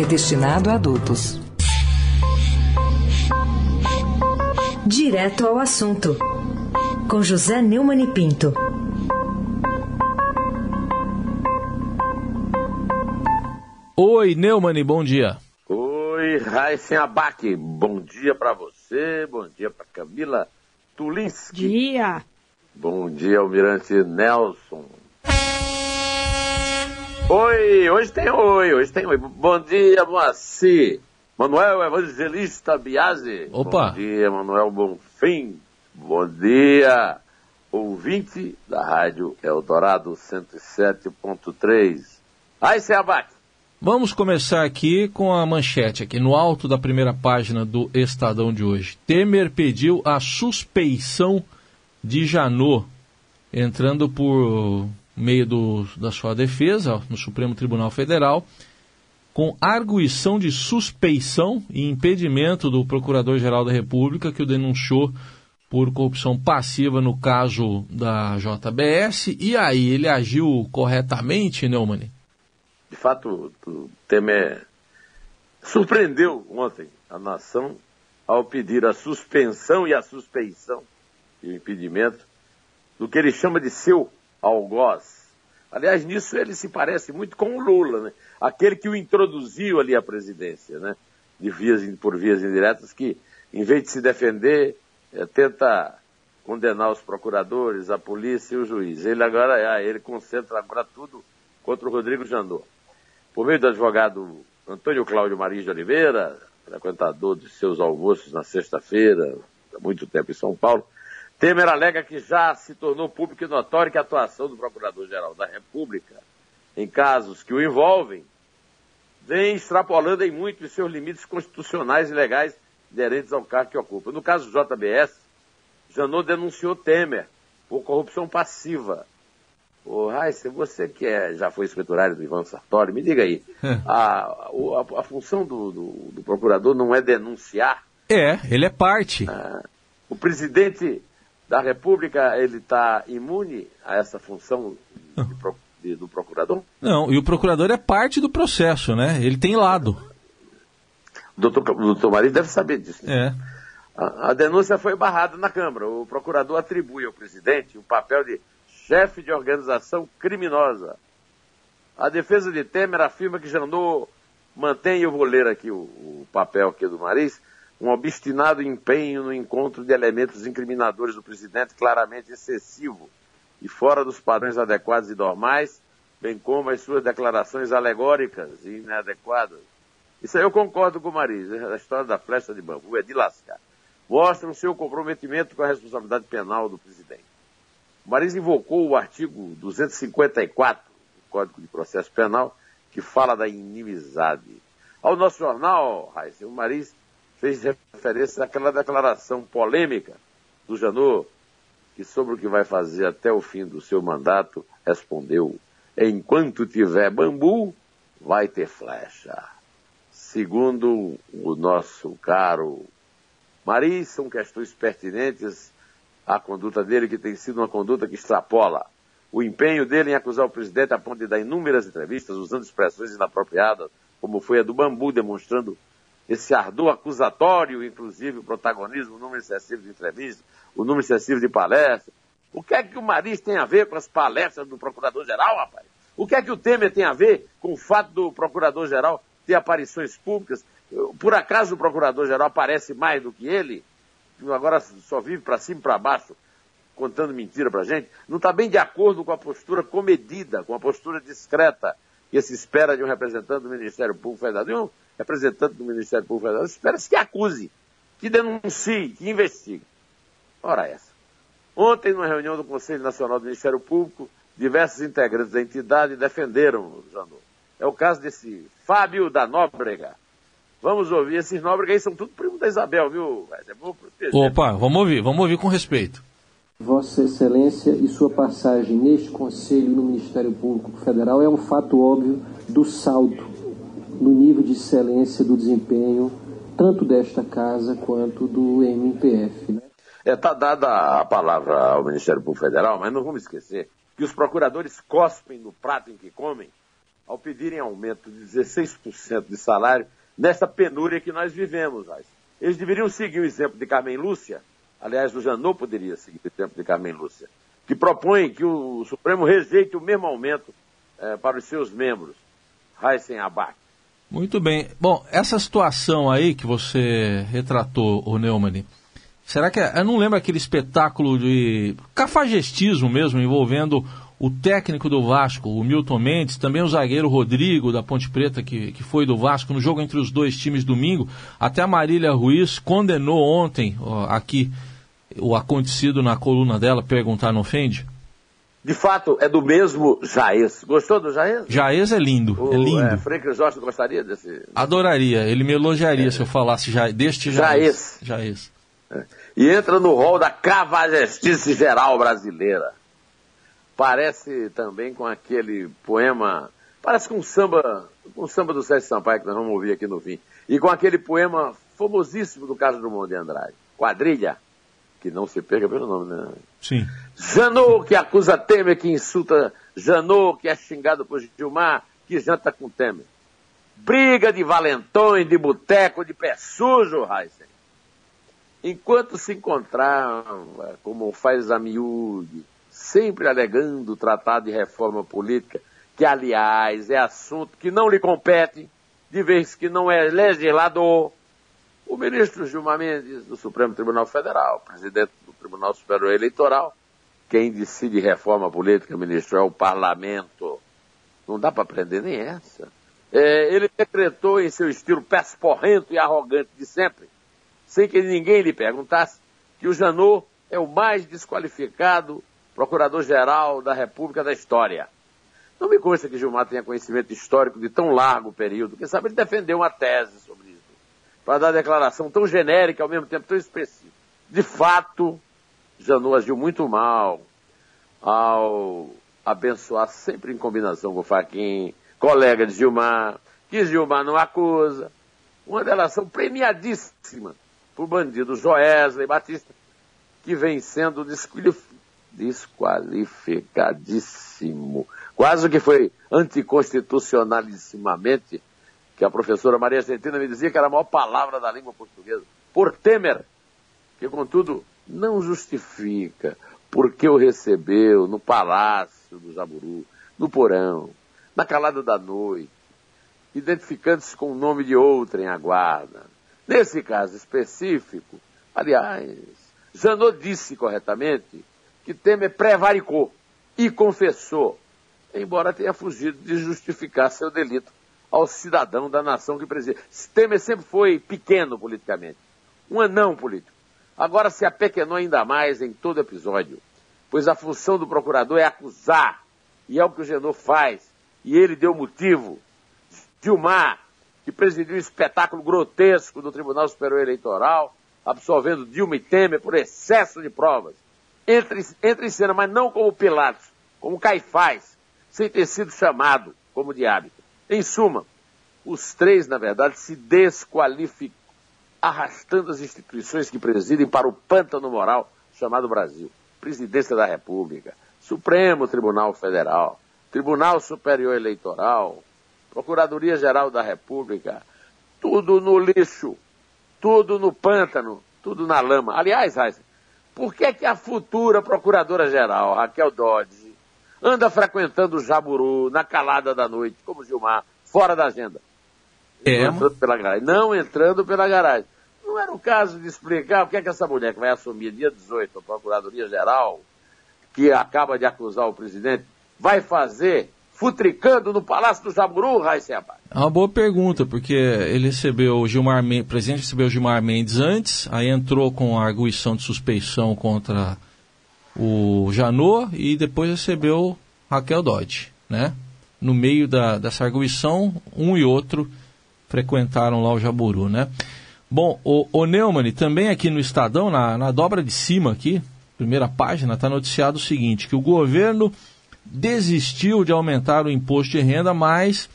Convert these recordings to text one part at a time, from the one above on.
é destinado a adultos. Direto ao assunto. Com José Neumann e Pinto. Oi, Neumann, bom dia. Oi, Raíssen Abac, bom dia para você, bom dia para Camila Tulinski. Dia. Bom dia, Almirante Nelson. Oi, hoje tem oi, hoje tem oi. Bom dia, Moacir. Manuel Evangelista Biase. Opa. Bom dia, Manuel Bonfim. Bom dia, ouvinte da Rádio Eldorado 107.3. Aí, Abac. Vamos começar aqui com a manchete, aqui no alto da primeira página do Estadão de hoje. Temer pediu a suspeição de Janot, entrando por meio do, da sua defesa no Supremo Tribunal Federal, com arguição de suspeição e impedimento do Procurador-Geral da República, que o denunciou por corrupção passiva no caso da JBS. E aí, ele agiu corretamente, Neumann? De fato, o Temer surpreendeu ontem a nação ao pedir a suspensão e a suspeição e o impedimento do que ele chama de seu algoz. Aliás, nisso ele se parece muito com o Lula, né? aquele que o introduziu ali à presidência, né? de vias, por vias indiretas, que, em vez de se defender, é, tenta condenar os procuradores, a polícia e o juiz. Ele agora ah, ele concentra agora tudo contra o Rodrigo Janot. Por meio do advogado Antônio Cláudio Maris de Oliveira, frequentador de seus almoços na sexta-feira, há muito tempo em São Paulo, Temer alega que já se tornou público e notório que a atuação do Procurador-Geral da República, em casos que o envolvem, vem extrapolando em muito os seus limites constitucionais e legais inerentes ao cargo que ocupa. No caso do JBS, Janot denunciou Temer por corrupção passiva. Ô, Raíssa, você que é, já foi escriturário do Ivan Sartori, me diga aí, a, a, a função do, do, do, procurador não é denunciar? É, ele é parte. Ah, o presidente da República, ele está imune a essa função de, de, do procurador? Não, e o procurador é parte do processo, né? Ele tem lado. O doutor, doutor Marinho deve saber disso. Né? É. A, a, denúncia foi barrada na Câmara. O procurador atribui ao presidente o papel de chefe de organização criminosa. A defesa de Temer afirma que Janot mantém, eu vou ler aqui o, o papel aqui do Maris, um obstinado empenho no encontro de elementos incriminadores do presidente claramente excessivo e fora dos padrões adequados e normais, bem como as suas declarações alegóricas e inadequadas. Isso aí eu concordo com o Maris, a história da flecha de bambu é de lascar. Mostra o seu comprometimento com a responsabilidade penal do presidente. O Maris invocou o artigo 254 do Código de Processo Penal, que fala da inimizade. Ao nosso jornal, Raíssa, o Maris fez referência àquela declaração polêmica do Janot, que sobre o que vai fazer até o fim do seu mandato, respondeu: enquanto tiver bambu, vai ter flecha. Segundo o nosso caro Maris, são questões pertinentes à conduta dele, que tem sido uma conduta que extrapola o empenho dele em acusar o presidente a ponto de dar inúmeras entrevistas usando expressões inapropriadas, como foi a do bambu, demonstrando esse ardor acusatório, inclusive o protagonismo, o número excessivo de entrevistas, o número excessivo de palestras. O que é que o Maris tem a ver com as palestras do Procurador-Geral, rapaz? O que é que o Temer tem a ver com o fato do Procurador-Geral ter aparições públicas? Por acaso o Procurador-Geral aparece mais do que ele? Agora só vive para cima e para baixo, contando mentira para gente? Não está bem de acordo com a postura comedida, com a postura discreta que se espera de um representante do Ministério Público Federal. Representante do Ministério Público Federal, espera-se que acuse, que denuncie, que investigue. Ora essa. Ontem, numa reunião do Conselho Nacional do Ministério Público, diversos integrantes da entidade defenderam o Janot. É o caso desse Fábio da Nóbrega. Vamos ouvir, esses Nóbrega aí são tudo primo da Isabel, viu? É bom proteger. Opa, vamos ouvir, vamos ouvir com respeito. Vossa Excelência e sua passagem neste Conselho no Ministério Público Federal é um fato óbvio do salto no nível de excelência do desempenho tanto desta casa quanto do MPF. Né? É, está dada a palavra ao Ministério Público Federal, mas não vamos esquecer que os procuradores cospem no prato em que comem ao pedirem aumento de 16% de salário nessa penúria que nós vivemos. Eles deveriam seguir o exemplo de Carmen Lúcia, aliás, o Janot poderia seguir o exemplo de Carmen Lúcia, que propõe que o Supremo rejeite o mesmo aumento eh, para os seus membros. Raíssen Abac. Muito bem. Bom, essa situação aí que você retratou, o Neumann, será que é, eu não lembro aquele espetáculo de cafajestismo mesmo envolvendo o técnico do Vasco, o Milton Mendes, também o zagueiro Rodrigo da Ponte Preta, que, que foi do Vasco no jogo entre os dois times domingo, até a Marília Ruiz condenou ontem ó, aqui o acontecido na coluna dela, perguntar não ofende? De fato, é do mesmo Jaez. Gostou do Jaez? Jaez é lindo, o, é lindo. É, Frei Jorge gostaria desse... Adoraria, ele me elogiaria é. se eu falasse ja, deste Jaez. Jaez. É. E entra no rol da cavagestice geral brasileira. Parece também com aquele poema, parece com um samba, com um samba do Sérgio Sampaio, que nós vamos ouvir aqui no fim. E com aquele poema famosíssimo do Carlos Drummond de Andrade, Quadrilha que não se pega pelo nome, né? Sim. Janot, que acusa Temer, que insulta Janot, que é xingado por Gilmar, que janta com Temer. Briga de valentões, de boteco, de pé sujo, Heisen. Enquanto se encontrava, como faz a miúde, sempre alegando o tratado de reforma política, que aliás é assunto que não lhe compete, de vez que não é legislador, o ministro Gilmar Mendes, do Supremo Tribunal Federal, presidente do Tribunal Superior Eleitoral, quem decide reforma política, ministro, é o parlamento. Não dá para aprender nem essa. É, ele decretou em seu estilo pesporrento e arrogante de sempre, sem que ninguém lhe perguntasse, que o Janot é o mais desqualificado procurador-geral da República da história. Não me consta que Gilmar tenha conhecimento histórico de tão largo período, quem sabe ele defendeu uma tese sobre para dar declaração tão genérica, ao mesmo tempo tão específica. De fato, Janot agiu muito mal ao abençoar sempre em combinação com o Faquin, colega de Gilmar, que Gilmar não acusa. Uma delação premiadíssima por bandido Joesley Batista, que vem sendo desqualificadíssimo. Quase que foi anticonstitucionalissimamente que a professora Maria Argentina me dizia que era a maior palavra da língua portuguesa, por Temer, que contudo não justifica porque o recebeu no palácio do Jaburu, no porão, na calada da noite, identificando-se com o nome de outra em aguarda. Nesse caso específico, aliás, Janot disse corretamente que Temer prevaricou e confessou, embora tenha fugido de justificar seu delito ao cidadão da nação que preside. Temer sempre foi pequeno politicamente, um anão político. Agora se apequenou ainda mais em todo episódio, pois a função do procurador é acusar, e é o que o Genô faz, e ele deu motivo. Dilmar, que presidiu um espetáculo grotesco do Tribunal Superior Eleitoral, absolvendo Dilma e Temer por excesso de provas. Entra, entra em cena, mas não como Pilatos, como Caifás, sem ter sido chamado como hábito. Em suma, os três, na verdade, se desqualificam, arrastando as instituições que presidem para o pântano moral chamado Brasil. Presidência da República, Supremo Tribunal Federal, Tribunal Superior Eleitoral, Procuradoria-Geral da República, tudo no lixo, tudo no pântano, tudo na lama. Aliás, Raíssa, por que, que a futura Procuradora-Geral, Raquel Dodge, anda frequentando o Jaburu na calada da noite, como Gilmar, fora da agenda. É. Não entrando pela garagem. Não entrando pela garagem. Não era o caso de explicar o que é que essa mulher que vai assumir dia 18 a Procuradoria-Geral, que acaba de acusar o presidente, vai fazer futricando no Palácio do Jaburu, Raíssa É uma boa pergunta, porque ele recebeu o Gilmar Mendes, o presidente recebeu o Gilmar Mendes antes, aí entrou com a arguição de suspeição contra o Janot e depois recebeu Raquel Dodge, né? no meio da, dessa arguição, um e outro frequentaram lá o Jaburu, né? Bom, o, o Neumann, também aqui no Estadão, na, na dobra de cima aqui, primeira página, está noticiado o seguinte, que o governo desistiu de aumentar o imposto de renda, mas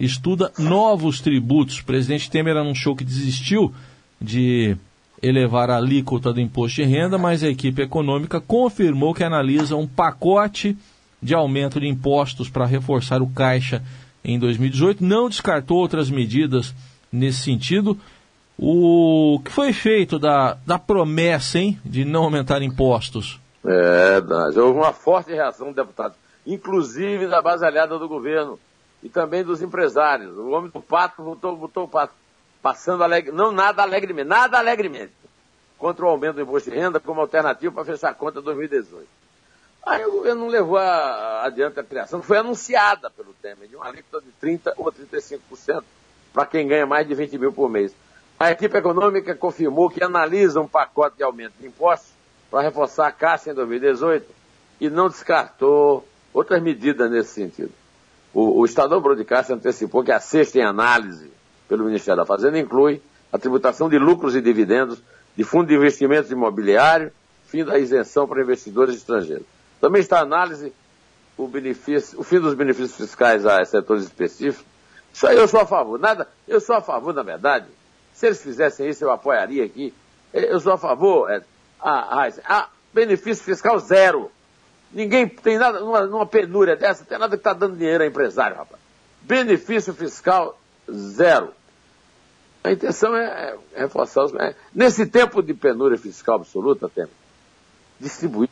estuda novos tributos. O presidente Temer anunciou que desistiu de elevar a alíquota do imposto de renda, mas a equipe econômica confirmou que analisa um pacote de aumento de impostos para reforçar o caixa em 2018. Não descartou outras medidas nesse sentido. O que foi feito da, da promessa, hein, de não aumentar impostos? É, houve uma forte reação do deputado, inclusive da base aliada do governo e também dos empresários. O homem do pato botou, botou o pato passando alegre, não nada alegremente, nada alegremente, contra o aumento do imposto de renda como alternativa para fechar a conta 2018. Aí o governo não levou a, adiante a criação, foi anunciada pelo Temer, de uma alíquota de 30% ou 35% para quem ganha mais de 20 mil por mês. A equipe econômica confirmou que analisa um pacote de aumento de impostos para reforçar a Caixa em 2018 e não descartou outras medidas nesse sentido. O, o Estadão Broadcast antecipou que a sexta em análise pelo Ministério da Fazenda inclui a tributação de lucros e dividendos de fundo de investimentos imobiliário, fim da isenção para investidores estrangeiros. Também está a análise o, benefício, o fim dos benefícios fiscais a setores específicos. Isso aí eu sou a favor. Nada, eu sou a favor, na verdade. Se eles fizessem isso, eu apoiaria aqui. Eu sou a favor. É, a, a, a benefício fiscal zero. Ninguém tem nada, numa, numa penúria dessa, tem nada que está dando dinheiro a empresário, rapaz. Benefício fiscal zero. A intenção é, é reforçar os. É, nesse tempo de penúria fiscal absoluta, tem distribuir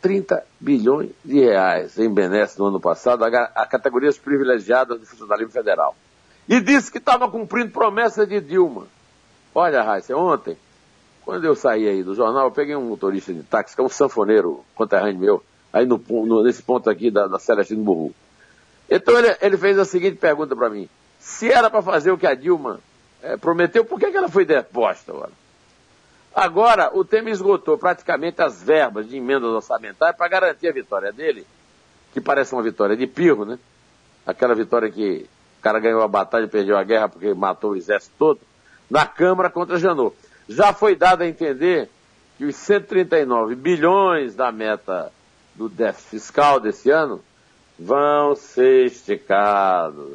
30 bilhões de reais em benesses no ano passado a, a categorias privilegiadas do funcionalismo federal. E disse que estava cumprindo promessa de Dilma. Olha, Raíssa, ontem, quando eu saí aí do jornal, eu peguei um motorista de táxi, que é um sanfoneiro conterrâneo meu, aí no, no, nesse ponto aqui da, da Celestino Burru. Então ele, ele fez a seguinte pergunta para mim. Se era para fazer o que a Dilma é, prometeu, por que, que ela foi deposta? Agora? agora, o Temer esgotou praticamente as verbas de emendas orçamentárias para garantir a vitória dele, que parece uma vitória de pirro, né? Aquela vitória que o cara ganhou a batalha e perdeu a guerra porque matou o exército todo, na Câmara contra Janot. Já foi dado a entender que os 139 bilhões da meta do déficit fiscal desse ano vão ser esticados.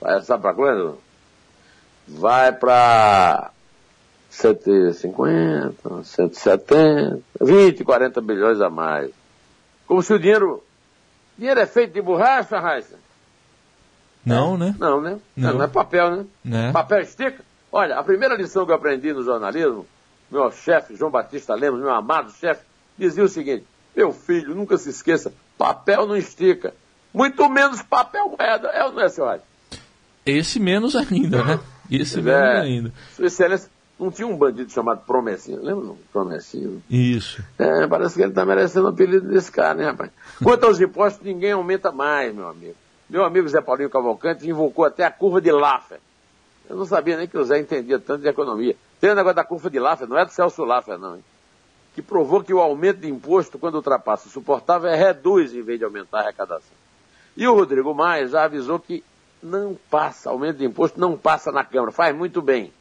Vai, sabe para quando? Vai para 150, 170, 20, 40 bilhões a mais. Como se o dinheiro. Dinheiro é feito de borracha, Raíssa? Não, né? Não, né? Não, não é papel, né? né? Papel estica. Olha, a primeira lição que eu aprendi no jornalismo, meu chefe, João Batista Lemos, meu amado chefe, dizia o seguinte: meu filho, nunca se esqueça, papel não estica. Muito menos papel moeda. É ou não é, senhor? Esse menos ainda, né? Esse é, ainda. Sua Excelência, não tinha um bandido chamado Promessinho, lembra Promessinho? Isso. É, parece que ele está merecendo o apelido desse cara, né, rapaz? Quanto aos impostos, ninguém aumenta mais, meu amigo. Meu amigo Zé Paulinho Cavalcante invocou até a curva de Laffer. Eu não sabia nem que o Zé entendia tanto de economia. Tem o negócio da curva de Laffer, não é do Celso Laffer, não, hein? Que provou que o aumento de imposto, quando ultrapassa o suportável, é reduz em vez de aumentar a arrecadação. E o Rodrigo Maia já avisou que não passa, aumento de imposto não passa na Câmara, faz muito bem.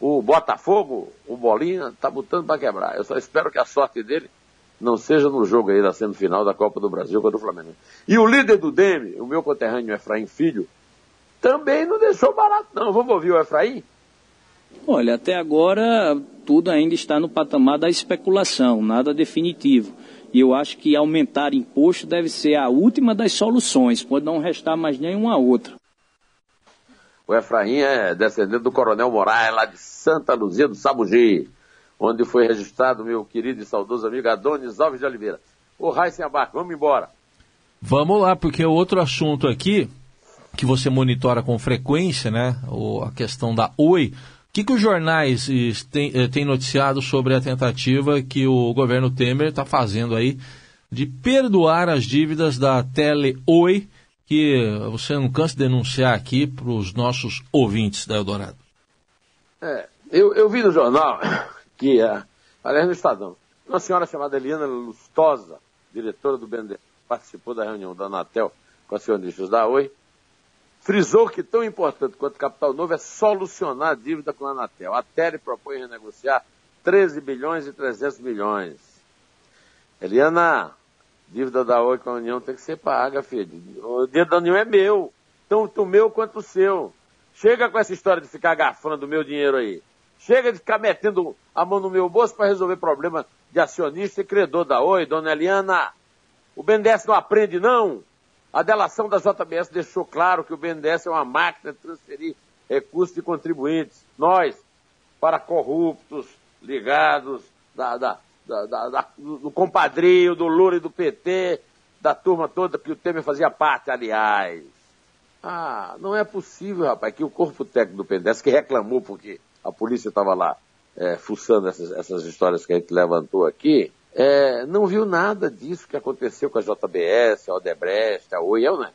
O Botafogo, o Bolinha, está botando para quebrar. Eu só espero que a sorte dele não seja no jogo aí da semifinal da Copa do Brasil contra o Flamengo. E o líder do DEME, o meu conterrâneo Efraim Filho, também não deixou barato não. Vamos ouvir o Efraim? Olha, até agora tudo ainda está no patamar da especulação, nada definitivo. E eu acho que aumentar imposto deve ser a última das soluções, pode não restar mais nenhuma outra. O Efraim é descendente do Coronel Moraes, lá de Santa Luzia do Sabugi, onde foi registrado meu querido e saudoso amigo Adonis Alves de Oliveira. O Raíssen Abac, vamos embora. Vamos lá, porque o outro assunto aqui, que você monitora com frequência, né, a questão da Oi, o que, que os jornais eh, têm noticiado sobre a tentativa que o governo Temer está fazendo aí de perdoar as dívidas da Tele Oi que você não cansa de denunciar aqui para os nossos ouvintes da Eldorado? É, eu, eu vi no jornal que, uh, aliás, no Estadão, uma senhora chamada Eliana Lustosa, diretora do BNDES, participou da reunião da Anatel com acionistas da Oi, frisou que tão importante quanto capital novo é solucionar a dívida com a Anatel. A Tele propõe renegociar 13 bilhões e 300 milhões. Eliana, dívida da Oi com a União tem que ser paga, filho. O dinheiro da União é meu, tanto o meu quanto o seu. Chega com essa história de ficar garfando o meu dinheiro aí. Chega de ficar metendo a mão no meu bolso para resolver problema de acionista e credor da Oi, dona Eliana. O BNDES não aprende, não. A delação da JBS deixou claro que o BNDES é uma máquina de transferir recursos de contribuintes. Nós, para corruptos, ligados da, da, da, da, do compadrio, do Lula e do PT, da turma toda que o Temer fazia parte, aliás. Ah, não é possível, rapaz, que o corpo técnico do BNDES, que reclamou porque a polícia estava lá é, fuçando essas, essas histórias que a gente levantou aqui, é, não viu nada disso que aconteceu com a JBS, a Odebrecht, a Oi, né?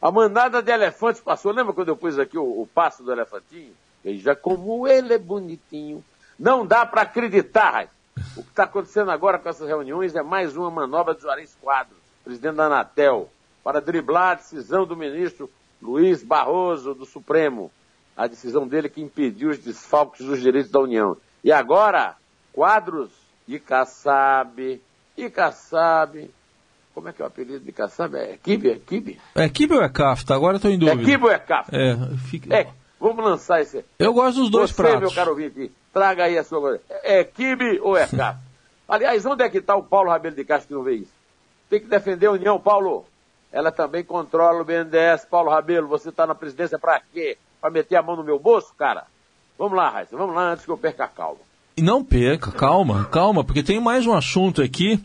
A mandada de elefantes passou. Lembra quando eu pus aqui o, o passo do elefantinho? Veja como ele é bonitinho. Não dá para acreditar. O que está acontecendo agora com essas reuniões é mais uma manobra de Juarez Quadros, presidente da Anatel, para driblar a decisão do ministro Luiz Barroso do Supremo. A decisão dele que impediu os desfalques dos direitos da União. E agora, Quadros de Kassab, e Kassab, como é que é o apelido de Kassab? É Kibe? É Kibe? É Kibe ou é Kafta? Agora estou em dúvida. É Kibe ou é Kafta? É, fica... é, vamos lançar esse. Eu gosto dos dois Você, pratos. meu caro ouvinte, traga aí a sua. É Kibe ou é Kafta? Aliás, onde é que está o Paulo Rabelo de Castro que não vê isso? Tem que defender a União, Paulo. Ela também controla o BNDES. Paulo Rabelo, você está na presidência para quê? Para meter a mão no meu bolso, cara? Vamos lá, Raíssa, vamos lá antes que eu perca a calma. E não perca, calma, calma, porque tem mais um assunto aqui,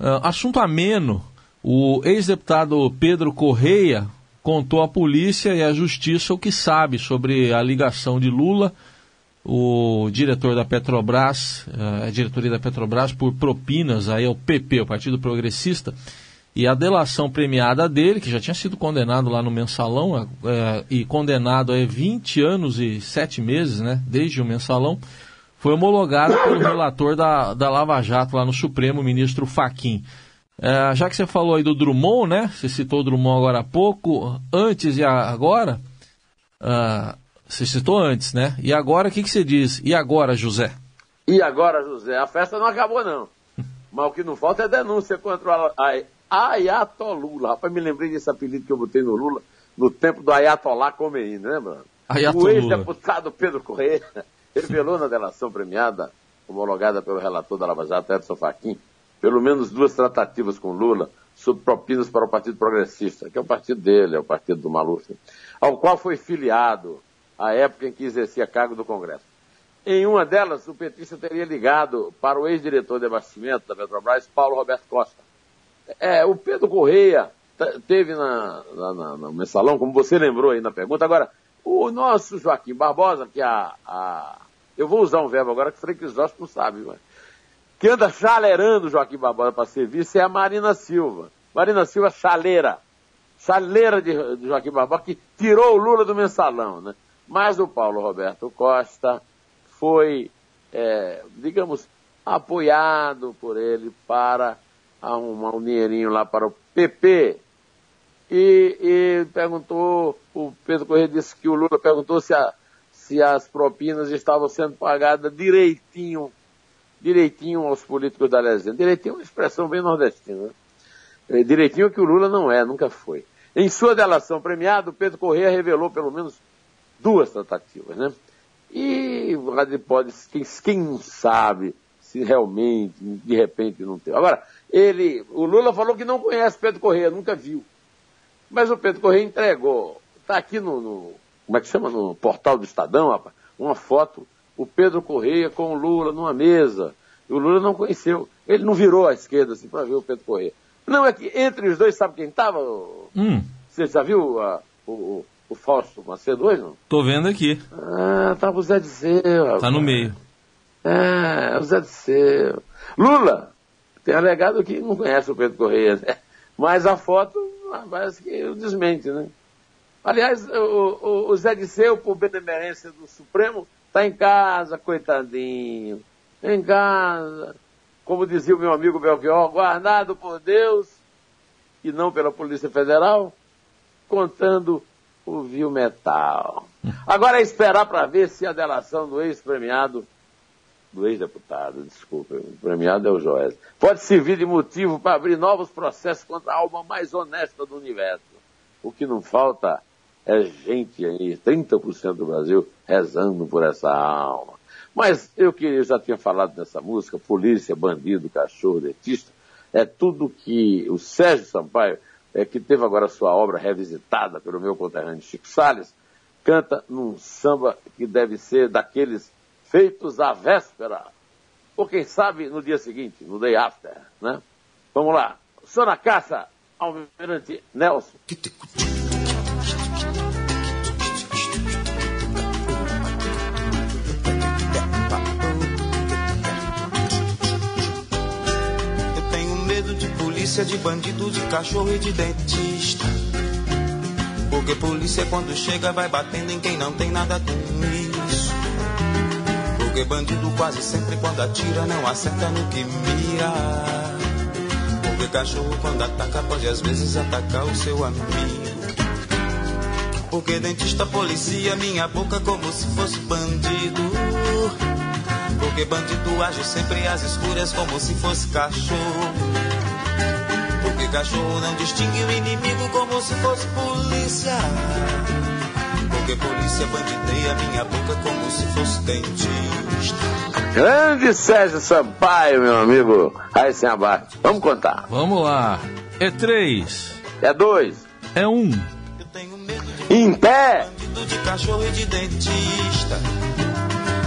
uh, assunto ameno. O ex-deputado Pedro Correia contou à polícia e à justiça o que sabe sobre a ligação de Lula, o diretor da Petrobras, uh, a diretoria da Petrobras, por propinas aí ao PP, o Partido Progressista, e a delação premiada dele, que já tinha sido condenado lá no mensalão, uh, e condenado a 20 anos e 7 meses, né, desde o mensalão, foi homologado pelo relator da, da Lava Jato lá no Supremo, o ministro Faquim. É, já que você falou aí do Drummond, né? Você citou o Drummond agora há pouco, antes e agora. Uh, você citou antes, né? E agora o que, que você diz? E agora, José? E agora, José? A festa não acabou, não. Mas o que não falta é denúncia contra a Ayatollah. Rapaz, me lembrei desse apelido que eu botei no Lula no tempo do Ayatollah Khomeini, lembra? Ayatollah. O ex-deputado Pedro Correia revelou na delação premiada, homologada pelo relator da Lava Jato, Edson Fachin, pelo menos duas tratativas com Lula sobre propinas para o Partido Progressista, que é o partido dele, é o partido do Maluf, ao qual foi filiado à época em que exercia cargo do Congresso. Em uma delas, o petista teria ligado para o ex-diretor de abastecimento da Petrobras, Paulo Roberto Costa. É, o Pedro Correia teve na, na, na, no mensalão, como você lembrou aí na pergunta. Agora, o nosso Joaquim Barbosa, que a, a eu vou usar um verbo agora que o Frank Crisóstomo sabe, mas, que anda chalerando Joaquim Barbosa para serviço é a Marina Silva. Marina Silva chaleira. Chaleira de, de Joaquim Barbosa, que tirou o Lula do mensalão, né? Mas o Paulo Roberto Costa foi, é, digamos, apoiado por ele para arrumar um dinheirinho lá para o PP. E, e perguntou, o Pedro Correia disse que o Lula perguntou se a, se as propinas estavam sendo pagadas direitinho, direitinho aos políticos da legenda. Direitinho é uma expressão bem nordestina. Né? É, direitinho que o Lula não é, nunca foi. Em sua delação premiada, o Pedro Correia revelou pelo menos duas tratativas, né? E pode, quem, quem sabe se realmente, de repente, não tem. Agora, ele, o Lula falou que não conhece Pedro Correia, nunca viu. Mas o Pedro Correia entregou, está aqui no, no como é que chama, no portal do Estadão, rapaz, uma foto, o Pedro Correia com o Lula numa mesa. E o Lula não conheceu. Ele não virou à esquerda assim para ver o Pedro Correia. Não, é que entre os dois, sabe quem estava? Hum. Você já viu a, o, o, Fausto Macedo hoje, não? Tô vendo aqui. Ah, tava o Zé Disseu. Rapaz. Tá no meio. É, o Zé Disseu. Lula tem alegado que não conhece o Pedro Correia, né? Mas a foto parece que o desmente, né? Aliás, o, o, o Zé Disseu, por benemerência do Supremo, está em casa, coitadinho. Em casa. Como dizia o meu amigo Belchior, guardado por Deus e não pela Polícia Federal. descontando o Viu Metal. Agora é esperar para ver se a delação do ex-premiado, do ex-deputado, desculpa, o premiado é o Joés, pode servir de motivo para abrir novos processos contra a alma mais honesta do universo. O que não falta é gente aí, 30% do Brasil, rezando por essa alma. Mas eu que eu já tinha falado nessa música, polícia, bandido, cachorro, dentista, é tudo que o Sérgio Sampaio, é, que teve agora sua obra revisitada pelo meu conterrâneo Chico Salles, canta num samba que deve ser daqueles feitos à véspera, ou quem sabe no dia seguinte, no day after, né? Vamos lá. Sou na caça, Almirante Nelson. Polícia, de bandido, de cachorro e de dentista. Porque polícia quando chega vai batendo em quem não tem nada com isso. Porque bandido quase sempre quando atira não acerta no que mira. Porque cachorro quando ataca pode às vezes atacar o seu amigo. Porque dentista policia minha boca como se fosse bandido. Porque bandido age sempre às escuras como se fosse cachorro. Cachorro não distingue o inimigo como se fosse polícia. Porque polícia bandideia minha boca como se fosse dentista. Grande Sérgio Sampaio, meu amigo. Aí sem abate. Vamos contar. Vamos lá. É três. É dois. É um. Eu tenho medo de Em pé. bandido de cachorro e de dentista.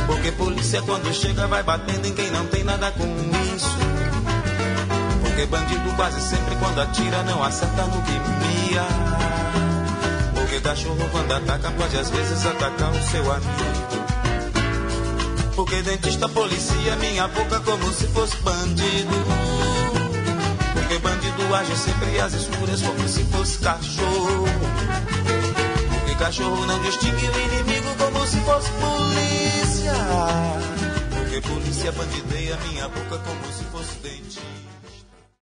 Porque polícia quando chega vai batendo em quem não tem nada com isso. Porque bandido quase sempre quando atira não acerta no que. Porque cachorro quando ataca pode às vezes atacar o seu amigo. Porque dentista policia minha boca como se fosse bandido. Porque bandido age sempre às escuras como se fosse cachorro. Porque cachorro não distingue o inimigo como se fosse polícia. Porque polícia bandideia minha boca como se fosse dentista.